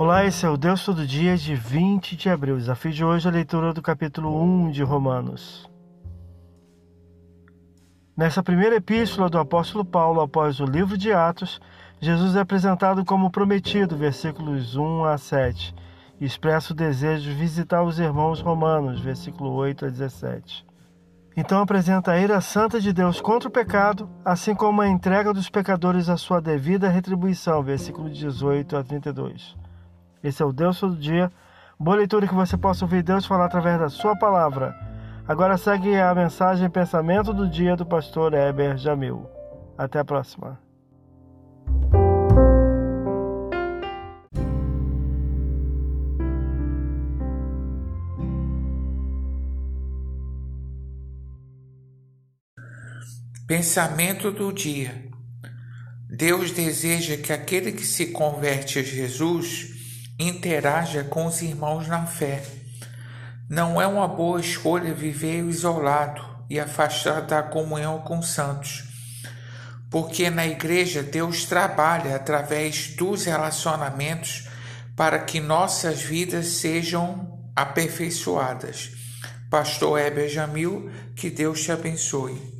Olá, esse é o Deus Todo Dia de 20 de abril. Desafio de hoje é a leitura do capítulo 1 de Romanos. Nessa primeira epístola do apóstolo Paulo, após o livro de Atos, Jesus é apresentado como prometido, versículos 1 a 7, e expressa o desejo de visitar os irmãos romanos, versículo 8 a 17. Então apresenta a ira santa de Deus contra o pecado, assim como a entrega dos pecadores à sua devida retribuição, versículo 18 a 32. Esse é o Deus todo dia. Boa leitura que você possa ouvir Deus falar através da sua palavra. Agora segue a mensagem Pensamento do Dia do pastor Heber Jamil. Até a próxima. Pensamento do dia. Deus deseja que aquele que se converte a Jesus interaja com os irmãos na fé. Não é uma boa escolha viver isolado e afastado da comunhão com os santos, porque na igreja Deus trabalha através dos relacionamentos para que nossas vidas sejam aperfeiçoadas. Pastor Heber Jamil, que Deus te abençoe.